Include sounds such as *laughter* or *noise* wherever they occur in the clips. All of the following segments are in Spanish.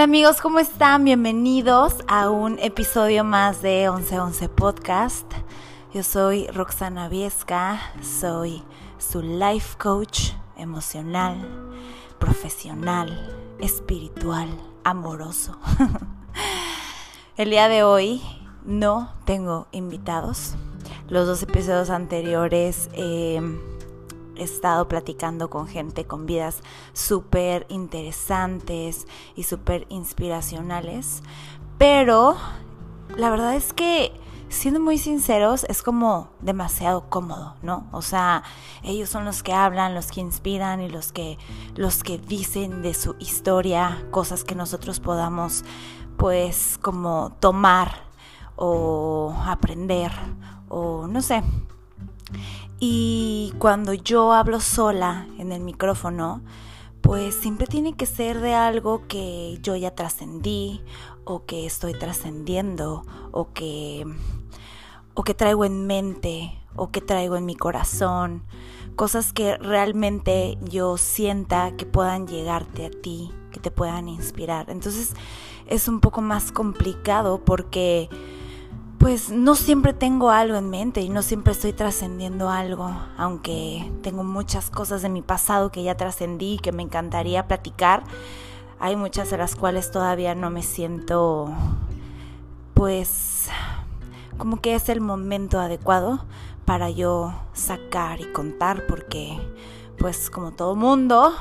Hola amigos, ¿cómo están? Bienvenidos a un episodio más de 1111 Podcast. Yo soy Roxana Viesca, soy su life coach emocional, profesional, espiritual, amoroso. *laughs* El día de hoy no tengo invitados. Los dos episodios anteriores... Eh, he estado platicando con gente con vidas súper interesantes y súper inspiracionales, pero la verdad es que siendo muy sinceros, es como demasiado cómodo, ¿no? O sea, ellos son los que hablan, los que inspiran y los que, los que dicen de su historia cosas que nosotros podamos, pues, como tomar o aprender o no sé. Y cuando yo hablo sola en el micrófono, pues siempre tiene que ser de algo que yo ya trascendí o que estoy trascendiendo o que o que traigo en mente o que traigo en mi corazón, cosas que realmente yo sienta que puedan llegarte a ti, que te puedan inspirar. Entonces es un poco más complicado porque pues no siempre tengo algo en mente y no siempre estoy trascendiendo algo, aunque tengo muchas cosas de mi pasado que ya trascendí y que me encantaría platicar. Hay muchas de las cuales todavía no me siento, pues, como que es el momento adecuado para yo sacar y contar, porque, pues, como todo mundo,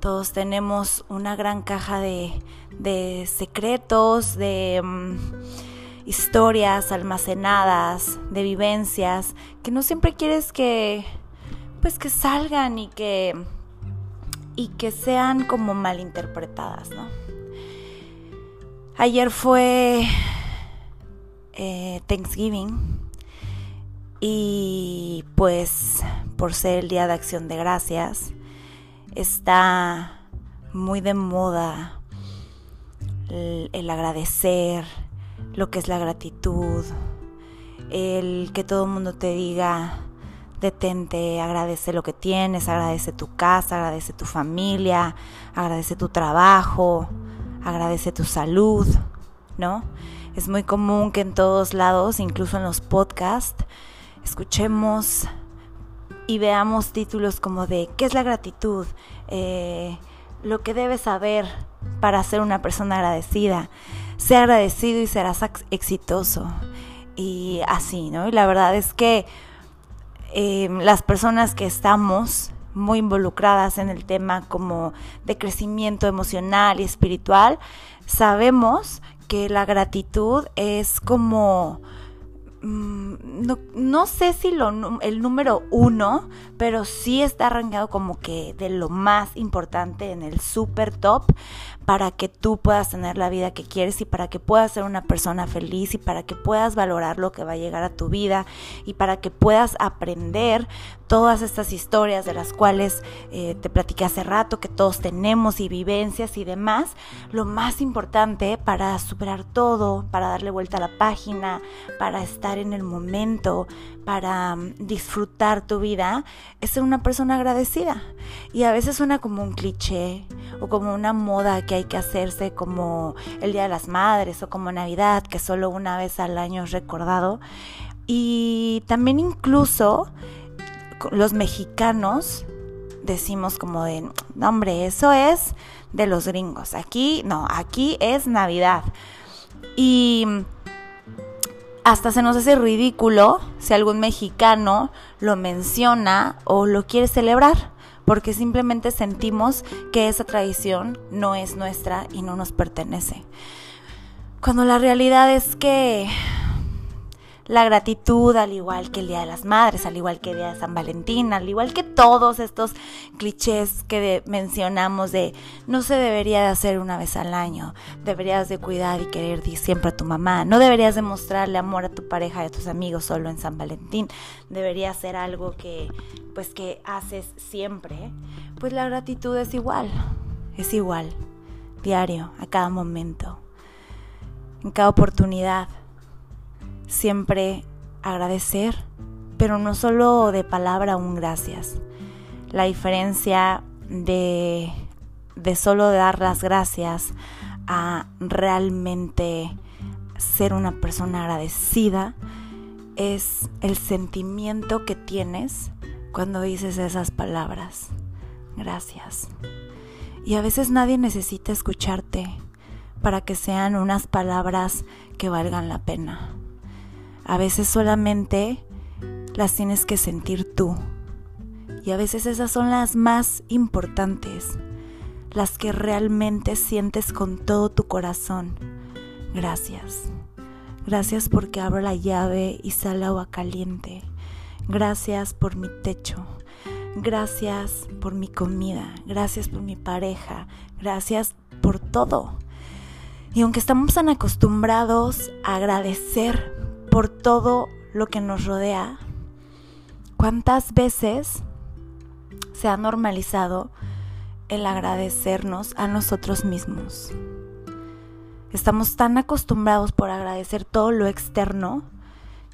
todos tenemos una gran caja de, secretos, de... Mm, historias almacenadas, de vivencias, que no siempre quieres que pues que salgan y que y que sean como malinterpretadas, ¿no? Ayer fue eh, Thanksgiving y pues por ser el Día de Acción de Gracias está muy de moda el agradecer, lo que es la gratitud, el que todo el mundo te diga, detente, agradece lo que tienes, agradece tu casa, agradece tu familia, agradece tu trabajo, agradece tu salud, ¿no? Es muy común que en todos lados, incluso en los podcasts, escuchemos y veamos títulos como de ¿qué es la gratitud? Eh, lo que debes saber para ser una persona agradecida sea agradecido y serás exitoso. Y así, ¿no? Y la verdad es que em, las personas que estamos muy involucradas en el tema como de crecimiento emocional y espiritual, sabemos que la gratitud es como Mm, no, no, sé si lo, el número uno, pero sí está arrancado como que de lo más importante en el super top para que tú puedas tener la vida que quieres y para que puedas ser una persona feliz y para que puedas valorar lo que va a llegar a tu vida y para que puedas aprender todas estas historias de las cuales eh, te platiqué hace rato, que todos tenemos y vivencias y demás, lo más importante para superar todo, para darle vuelta a la página, para estar en el momento, para mm, disfrutar tu vida, es ser una persona agradecida. Y a veces suena como un cliché o como una moda que que hacerse como el Día de las Madres o como Navidad, que solo una vez al año es recordado. Y también incluso los mexicanos decimos como de, no, hombre, eso es de los gringos. Aquí, no, aquí es Navidad. Y hasta se nos hace ridículo si algún mexicano lo menciona o lo quiere celebrar, porque simplemente sentimos que esa tradición no es nuestra y no nos pertenece. Cuando la realidad es que la gratitud, al igual que el Día de las Madres, al igual que el Día de San Valentín, al igual que todos estos clichés que mencionamos de no se debería de hacer una vez al año, deberías de cuidar y querer siempre a tu mamá, no deberías de mostrarle amor a tu pareja y a tus amigos solo en San Valentín, debería ser algo que pues que haces siempre, pues la gratitud es igual, es igual, diario, a cada momento, en cada oportunidad siempre agradecer, pero no solo de palabra un gracias. La diferencia de, de solo dar las gracias a realmente ser una persona agradecida es el sentimiento que tienes cuando dices esas palabras. Gracias. Y a veces nadie necesita escucharte para que sean unas palabras que valgan la pena. A veces solamente las tienes que sentir tú. Y a veces esas son las más importantes, las que realmente sientes con todo tu corazón. Gracias. Gracias porque abro la llave y sale agua caliente. Gracias por mi techo. Gracias por mi comida. Gracias por mi pareja. Gracias por todo. Y aunque estamos tan acostumbrados a agradecer por todo lo que nos rodea, ¿cuántas veces se ha normalizado el agradecernos a nosotros mismos? Estamos tan acostumbrados por agradecer todo lo externo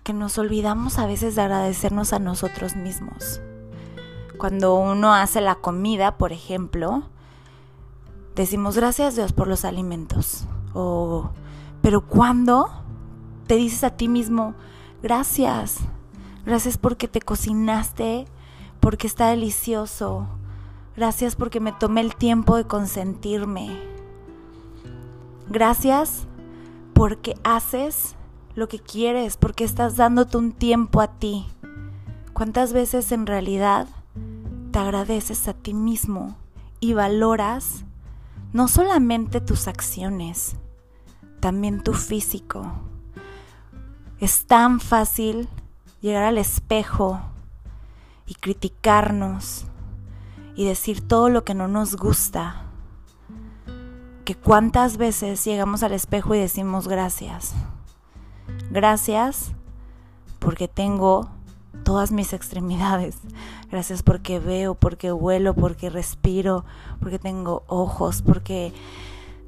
que nos olvidamos a veces de agradecernos a nosotros mismos. Cuando uno hace la comida, por ejemplo, decimos gracias Dios por los alimentos. O, pero cuando te dices a ti mismo, gracias, gracias porque te cocinaste, porque está delicioso, gracias porque me tomé el tiempo de consentirme Gracias porque haces lo que quieres, porque estás dándote un tiempo a ti. ¿Cuántas veces en realidad te agradeces a ti mismo y valoras no solamente tus acciones, también tu físico? Es tan fácil llegar al espejo y criticarnos y decir todo lo que no nos gusta que cuántas veces llegamos al espejo y decimos gracias. Gracias porque tengo todas mis extremidades. Gracias porque veo, porque huelo, porque respiro, porque tengo ojos, porque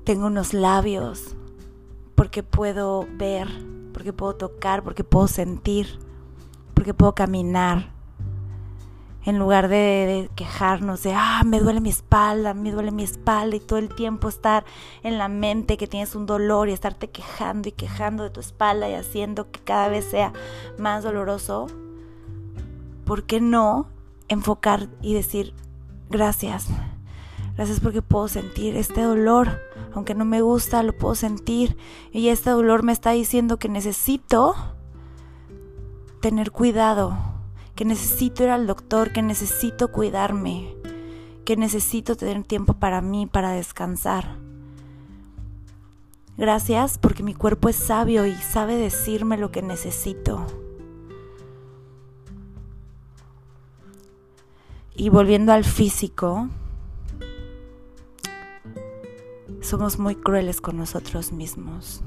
tengo unos labios, porque puedo ver, porque puedo tocar, porque puedo sentir, porque puedo caminar, en lugar de, quejarnos de, ah, me duele mi espalda, me duele mi espalda y todo el tiempo estar en la mente que tienes un dolor y estarte quejando y quejando de tu espalda y haciendo que cada vez sea más doloroso, ¿por qué no enfocar y decir, gracias? Gracias porque puedo sentir este dolor, aunque no me gusta, lo puedo sentir y este dolor me está diciendo que necesito tener cuidado que necesito ir al doctor, que necesito cuidarme, que necesito tener tiempo para mí, para descansar. Gracias porque mi cuerpo es sabio y sabe decirme lo que necesito. Y volviendo al físico, somos muy crueles con nosotros mismos.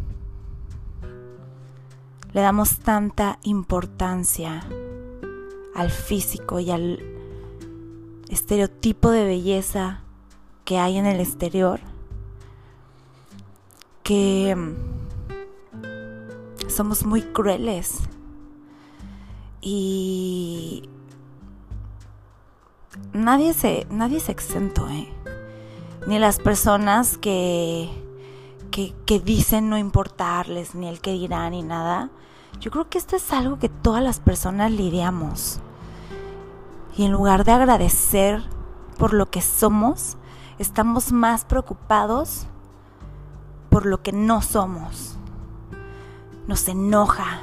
Le damos tanta importancia al físico y al estereotipo de belleza que hay en el exterior, que mm, somos muy crueles y nadie se, nadie se exento, ¿eh? Ni las personas que, que, dicen no importarles, ni el que dirán, ni nada yo creo que esto es algo que todas las personas lidiamos. Y en lugar de agradecer por lo que somos, estamos más preocupados por lo que no somos. Nos enoja.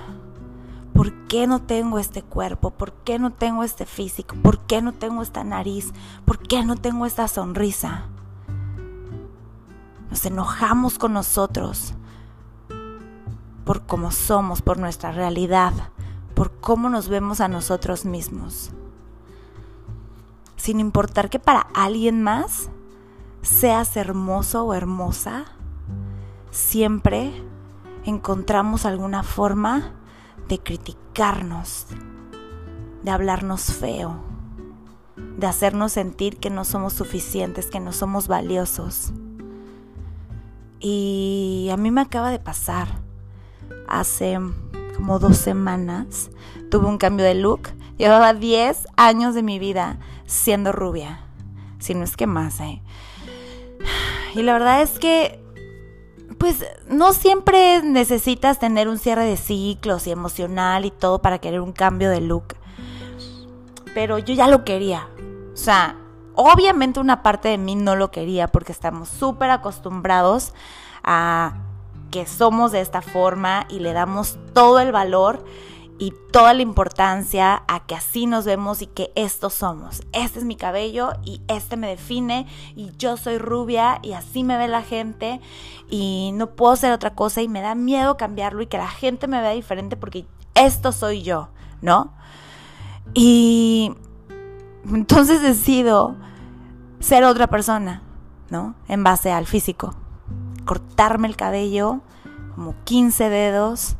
¿Por qué no tengo este cuerpo? ¿Por qué no tengo este físico? ¿Por qué no tengo esta nariz? ¿Por qué no tengo esta sonrisa? Nos enojamos con nosotros por cómo somos, por nuestra realidad, por cómo nos vemos a nosotros mismos. Sin importar que para alguien más seas hermoso o hermosa, siempre encontramos alguna forma de criticarnos, de hablarnos feo, de hacernos sentir que no somos suficientes, que no somos valiosos. Y a mí me acaba de pasar hace como dos semanas tuve un cambio de look. Llevaba 10 años de mi vida siendo rubia. Si no es que más, ¿eh? Y la verdad es que pues no siempre necesitas tener un cierre de ciclos y emocional y todo para querer un cambio de look. Pero yo ya lo quería. O sea, obviamente una parte de mí no lo quería porque estamos súper acostumbrados a que somos de esta forma y le damos todo el valor y toda la importancia a que así nos vemos y que estos somos. Este es mi cabello y este me define y yo soy rubia y así me ve la gente y no puedo ser otra cosa y me da miedo cambiarlo y que la gente me vea diferente porque esto soy yo, ¿no? Y entonces decido ser otra persona, ¿no? En base al físico. Cortarme el cabello como 15 dedos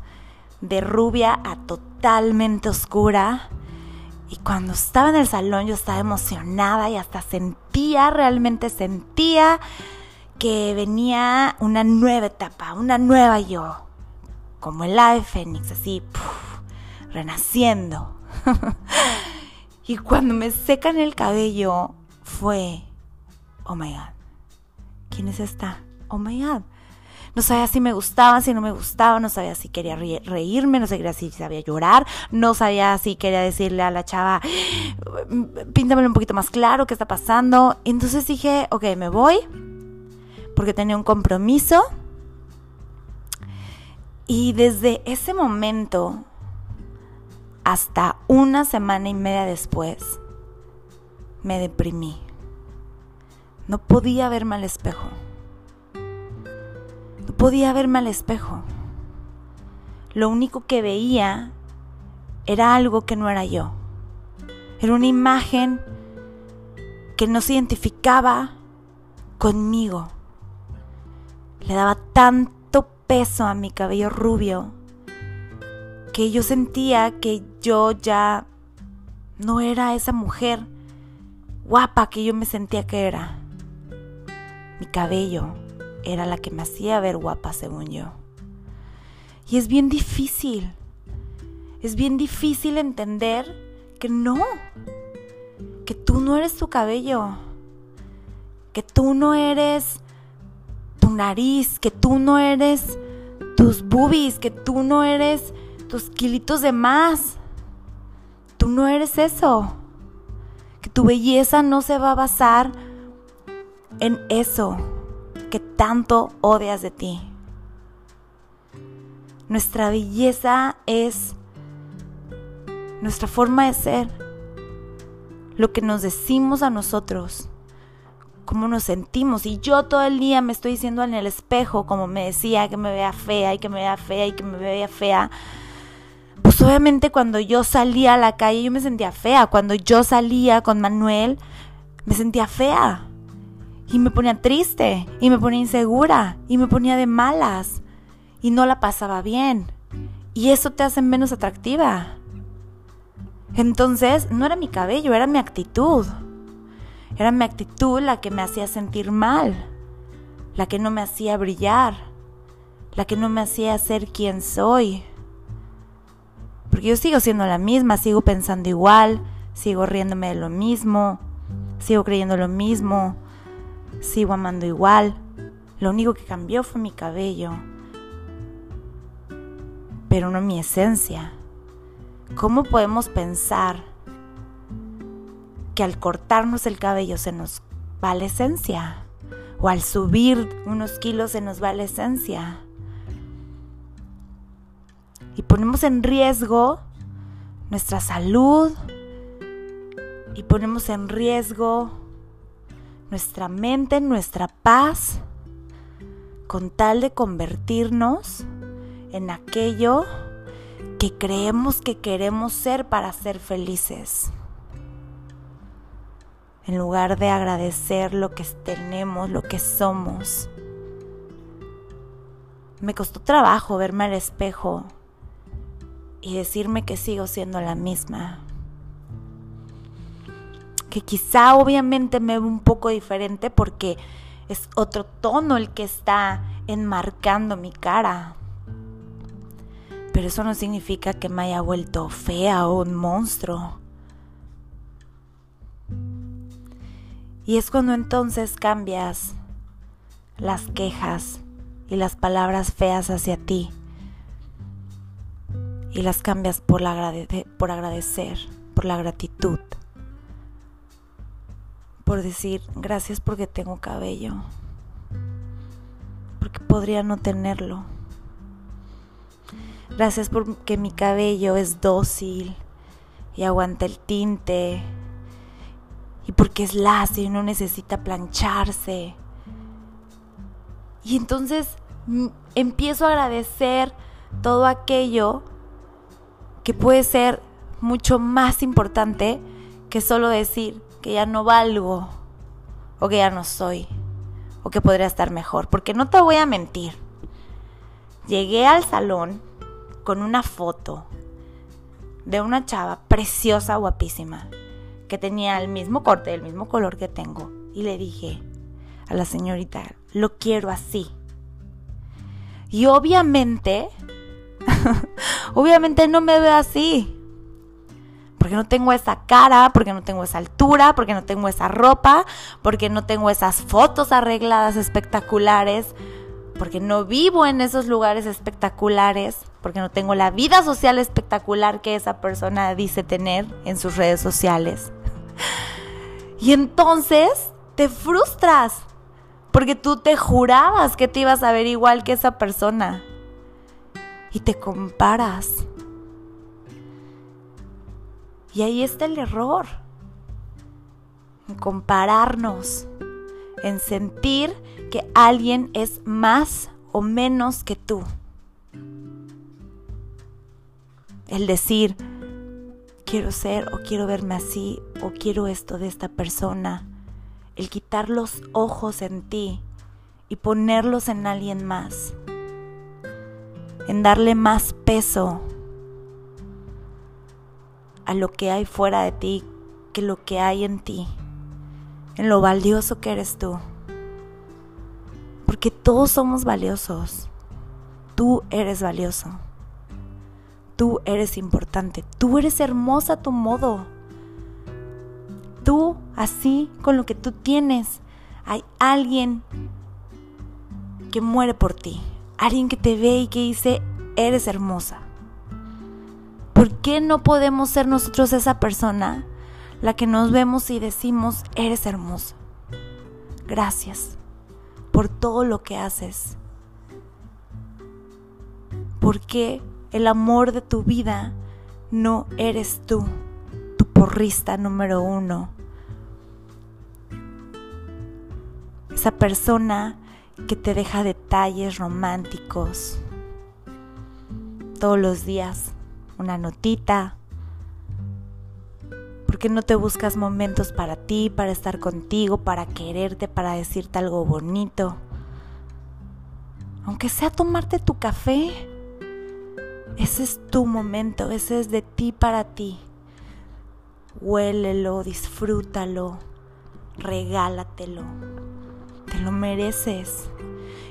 de rubia a totalmente oscura. Y cuando estaba en el salón yo estaba emocionada y hasta sentía, realmente sentía que venía una nueva etapa, una nueva yo. Como el ave fénix, así, renaciendo. *laughs* y cuando me secan el cabello fue, oh my god, ¿quién es esta? Oh my god no sabía si me gustaba, si no me gustaba, no sabía si quería reírme, no sabía si sabía llorar, no sabía si quería decirle a la chava, píntamelo un poquito más claro, ¿qué está pasando? Entonces dije, ok, me voy, porque tenía un compromiso. Y desde ese momento hasta una semana y media después, me deprimí. No podía verme al espejo podía verme al espejo. Lo único que veía era algo que no era yo. Era una imagen que no se identificaba conmigo. Le daba tanto peso a mi cabello rubio que yo sentía que yo ya no era esa mujer guapa que yo me sentía que era. Mi cabello, era la que me hacía ver guapa según yo. Y es bien difícil, es bien difícil entender que no, que tú no eres tu cabello, que tú no eres tu nariz, que tú no eres tus boobies, que tú no eres tus kilitos de más. Tú no eres eso. Que tu belleza no se va a basar en eso que tanto odias de ti. Nuestra belleza es nuestra forma de ser, lo que nos decimos a nosotros, cómo nos sentimos. Y yo todo el día me estoy diciendo en el espejo, como me decía, que me vea fea y que me vea fea y que me vea fea. Pues obviamente cuando yo salía a la calle yo me sentía fea. Cuando yo salía con Manuel me sentía fea. Y me ponía triste, y me ponía insegura, y me ponía de malas, y no la pasaba bien. Y eso te hace menos atractiva. Entonces, no era mi cabello, era mi actitud. Era mi actitud la que me hacía sentir mal, la que no me hacía brillar, la que no me hacía ser quien soy. Porque yo sigo siendo la misma, sigo pensando igual, sigo riéndome de lo mismo, sigo creyendo lo mismo, Sigo amando igual. Lo único que cambió fue mi cabello. Pero no mi esencia. ¿Cómo podemos pensar que al cortarnos el cabello se nos va la esencia? O al subir unos kilos se nos va la esencia. Y ponemos en riesgo nuestra salud. Y ponemos en riesgo nuestra mente, nuestra paz, con tal de convertirnos en aquello que creemos que queremos ser para ser felices. En lugar de agradecer lo que tenemos, lo que somos. Me costó trabajo verme al espejo y decirme que sigo siendo la misma que quizá obviamente me ve un poco diferente porque es otro tono el que está enmarcando mi cara. Pero eso no significa que me haya vuelto fea o un monstruo. Y es cuando entonces cambias las quejas y las palabras feas hacia ti y las cambias por, la por agradecer, por la gratitud, por decir gracias porque tengo cabello, porque podría no tenerlo. Gracias porque mi cabello es dócil y aguanta el tinte. Y porque es lacio y no necesita plancharse. Y entonces mm, empiezo a agradecer todo aquello que puede ser mucho más importante que solo decir que ya no valgo o que ya no soy o que podría estar mejor. Porque no te voy a mentir. Llegué al salón con una foto de una chava preciosa, guapísima, que tenía el mismo corte, el mismo color que tengo. Y le dije a la señorita, lo quiero así. Y obviamente, *laughs* obviamente no me veo así. Porque no tengo esa cara, porque no tengo esa altura, porque no tengo esa ropa, porque no tengo esas fotos arregladas espectaculares, porque no vivo en esos lugares espectaculares, porque no tengo la vida social espectacular que esa persona dice tener en sus redes sociales. *laughs* Y entonces te frustras, porque tú te jurabas que te ibas a ver igual que esa persona. Y te comparas. Y ahí está el error. En compararnos. En sentir que alguien es más o menos que tú. El decir, quiero ser o quiero verme así o quiero esto de esta persona. El quitar los ojos en ti y ponerlos en alguien más. En darle más peso a lo que hay fuera de ti que lo que hay en ti. En lo valioso que eres tú. Porque todos somos valiosos. Tú eres valioso. Tú eres importante, tú eres hermosa a tu modo. Tú, así, con lo que tú tienes, hay alguien que muere por ti, alguien que te ve y que dice, eres hermosa. ¿Por qué no podemos ser nosotros esa persona la que nos vemos y decimos, eres hermosa? Gracias por todo lo que haces. ¿Por qué el amor de tu vida no eres tú, tu porrista número uno. Esa persona que te deja detalles románticos todos los días, una notita. porque no te buscas momentos para ti, para estar contigo, para quererte, para decirte algo bonito? Aunque sea tomarte tu café ese es tu momento, ese es de ti para ti. Huélelo, disfrútalo, regálatelo. Lo mereces.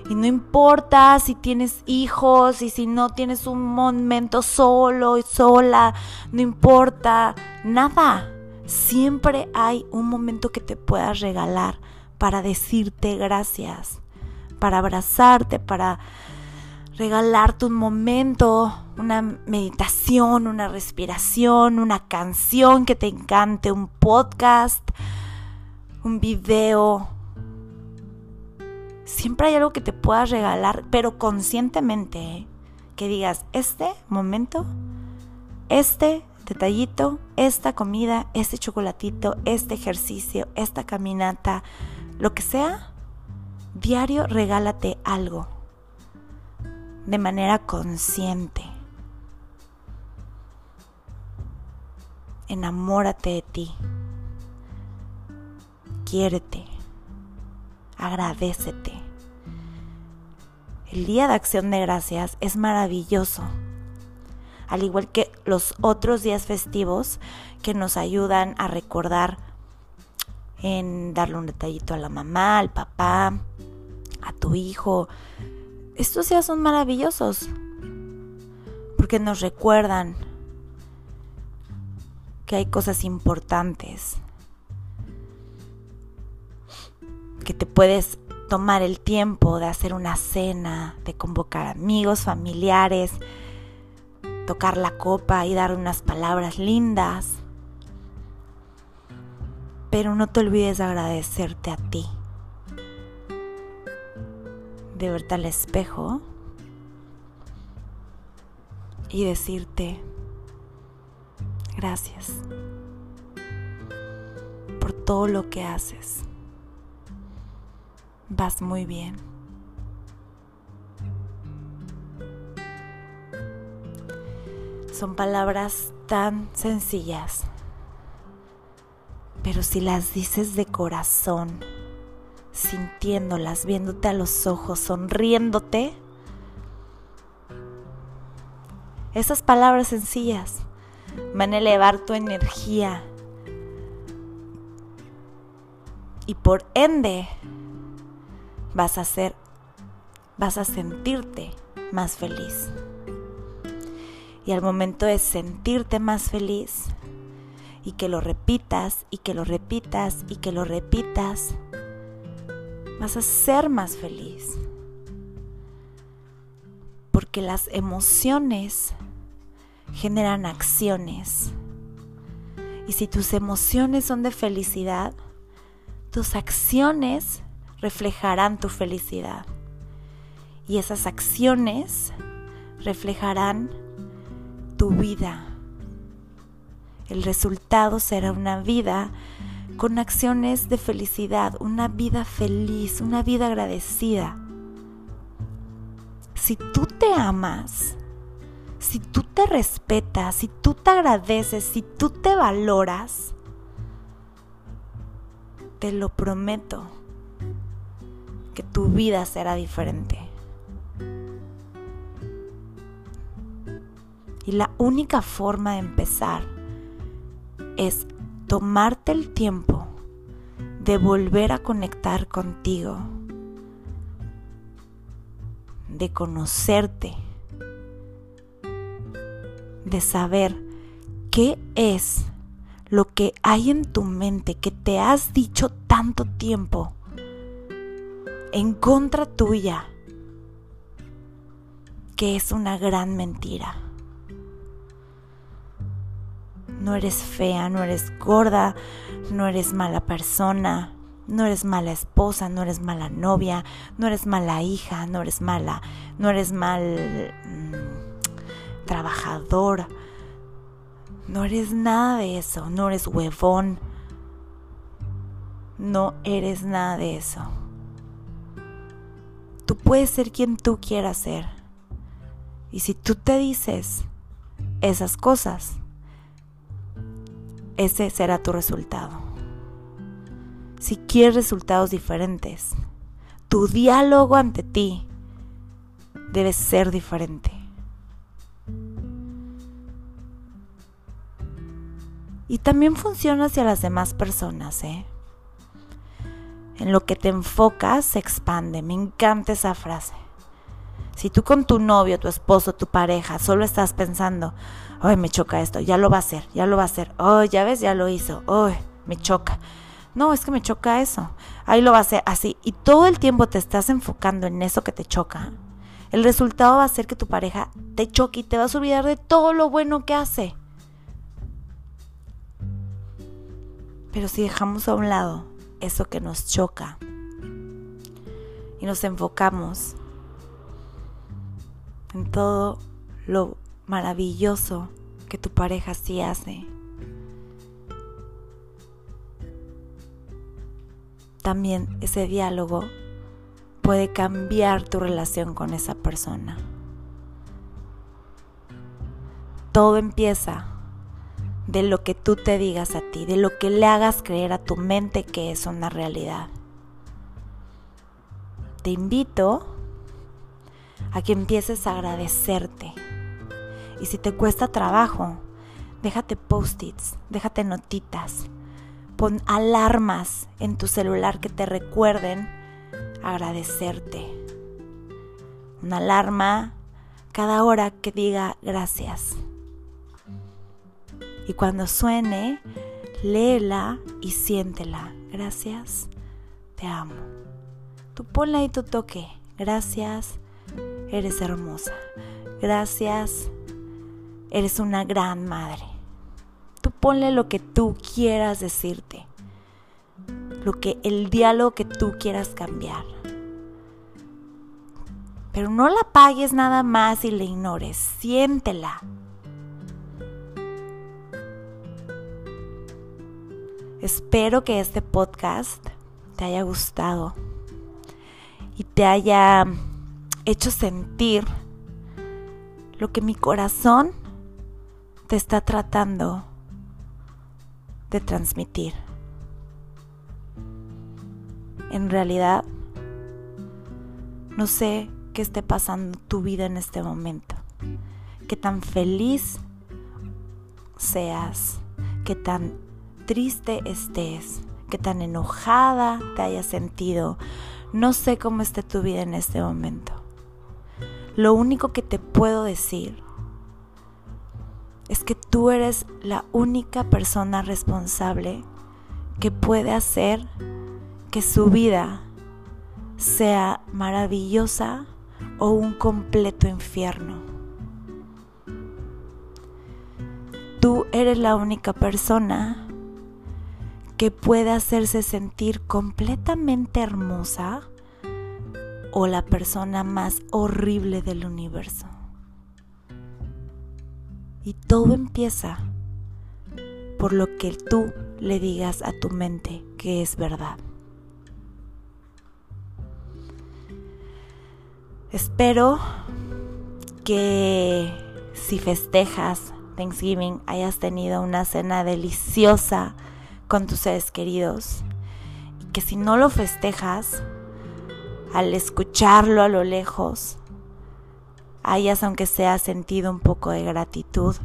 Y no importa si tienes hijos y si no tienes un momento solo y sola, no importa nada. Siempre hay un momento que te puedas regalar para decirte gracias, para abrazarte, para regalarte un momento, una meditación, una respiración, una canción que te encante, un podcast, un video. Siempre hay algo que te puedas regalar, pero conscientemente, ¿eh? que digas, este momento, este detallito, esta comida, este chocolatito, este ejercicio, esta caminata, lo que sea, diario regálate algo de manera consciente. Enamórate de ti. Quiérete. Agradecete. El Día de Acción de Gracias es maravilloso. Al igual que los otros días festivos que nos ayudan a recordar en darle un detallito a la mamá, al papá, a tu hijo, estos días son maravillosos porque nos recuerdan que hay cosas importantes, que te puedes tomar el tiempo de hacer una cena, de convocar amigos, familiares, tocar la copa y dar unas palabras lindas. Pero no te olvides de agradecerte a ti. De verte al espejo y decirte gracias por todo lo que haces. Vas muy bien. Son palabras tan sencillas, pero si las dices de corazón, sintiéndolas, viéndote a los ojos, sonriéndote, esas palabras sencillas van a elevar tu energía y por ende vas a ser vas a sentirte más feliz. Y al momento de sentirte más feliz y que lo repitas y que lo repitas y que lo repitas, vas a ser más feliz. Porque las emociones generan acciones. Y si tus emociones son de felicidad, tus acciones reflejarán tu felicidad. Y esas acciones reflejarán tu vida. El resultado será una vida con acciones de felicidad, una vida feliz, una vida agradecida. Si tú te amas, si tú te respetas, si tú te agradeces, si tú te valoras, te lo prometo que tu vida será diferente. Y la única forma de empezar es tomarte el tiempo de volver a conectar contigo, de conocerte, de saber qué es lo que hay en tu mente que te has dicho tanto tiempo en contra tuya, que es una gran mentira. No eres fea, no eres gorda, no eres mala persona, no eres mala esposa, no eres mala novia, no eres mala hija, no eres mala, no eres mal mm, trabajador, no eres nada de eso, no eres huevón. No eres nada de eso. Tú puedes ser quien tú quieras ser. Y si tú te dices esas cosas, ese será tu resultado. Si quieres resultados diferentes, tu diálogo ante ti debe ser diferente. Y también funciona hacia las demás personas, ¿eh? En lo que te enfocas se expande. Me encanta esa frase. Si tú con tu novio, tu esposo, tu pareja solo estás pensando, ay, me choca esto, ya lo va a hacer, ya lo va a hacer, oh, ya ves, ya lo hizo, ay, me choca. No, es que me choca eso, ahí lo va a hacer así. Y todo el tiempo te estás enfocando en eso que te choca. El resultado va a ser que tu pareja te choque y te vas a olvidar de todo lo bueno que hace. Pero si dejamos a un lado eso que nos choca y nos enfocamos en todo lo maravilloso que tu pareja sí hace, también ese diálogo puede cambiar tu relación con esa persona. Todo empieza de lo que tú te digas a ti, de lo que le hagas creer a tu mente que es una realidad. Te invito a que empieces a agradecerte. Y si te cuesta trabajo, déjate post-its, déjate notitas, pon alarmas en tu celular que te recuerden agradecerte. Una alarma cada hora que diga gracias y cuando suene, léela y siéntela. Gracias, te amo. Tú ponle ahí tu toque. Gracias, eres hermosa. Gracias, eres una gran madre. Tú ponle lo que tú quieras decirte. Lo que el diálogo que tú quieras cambiar. Pero no la pagues nada más y la ignores. Siéntela. Espero que este podcast te haya gustado y te haya hecho sentir lo que mi corazón te está tratando de transmitir. En realidad, no sé qué esté pasando tu vida en este momento, qué tan feliz seas, qué tan triste estés, qué tan enojada te hayas sentido. No sé cómo esté tu vida en este momento. Lo único que te puedo decir es que tú eres la única persona responsable que puede hacer que su vida sea maravillosa o un completo infierno. Tú eres la única persona que pueda hacerse sentir completamente hermosa o la persona más horrible del universo. Y todo empieza por lo que tú le digas a tu mente que es verdad. Espero que si festejas Thanksgiving hayas tenido una cena deliciosa con tus seres queridos y que si no lo festejas, al escucharlo a lo lejos, hayas aunque sea sentido un poco de gratitud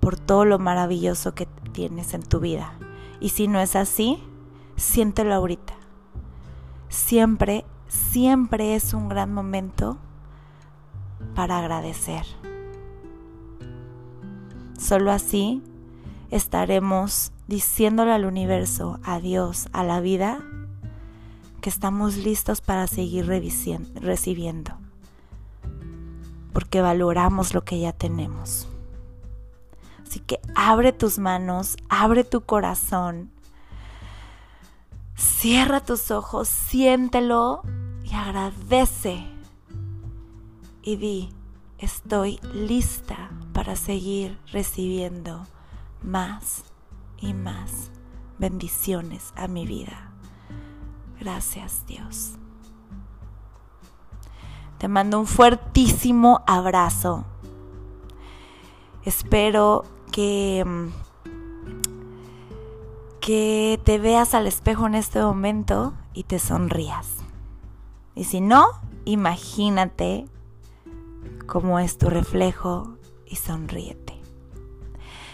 por todo lo maravilloso que tienes en tu vida. Y si no es así, siéntelo ahorita. Siempre, siempre es un gran momento para agradecer. Solo así estaremos diciéndole al universo, a Dios, a la vida, que estamos listos para seguir recibiendo, porque valoramos lo que ya tenemos. Así que abre tus manos, abre tu corazón, cierra tus ojos, siéntelo y agradece. Y di, estoy lista para seguir recibiendo más y más bendiciones a mi vida. Gracias Dios. Te mando un fuertísimo abrazo. Espero que, mm, que te veas al espejo en este momento y te sonrías. Y si no, imagínate cómo es tu reflejo y sonríete.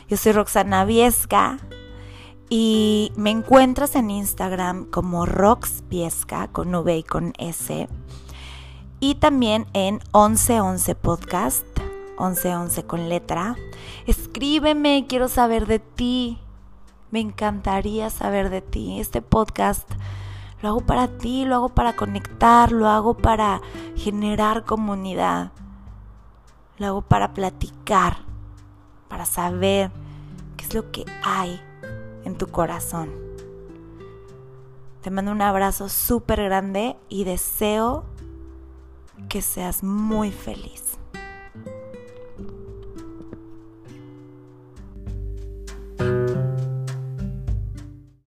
Yo soy Roxana Viesca y me encuentras en Instagram como Roxviesca con V y con S. Y también en 1111 Podcast, 1111 con letra. Escríbeme, quiero saber de ti. Me encantaría saber de ti. Este podcast lo hago para ti, lo hago para conectar, lo hago para generar comunidad. Lo hago para platicar para saber qué es lo que hay en tu corazón. Te mando un abrazo súper grande y deseo que seas muy feliz.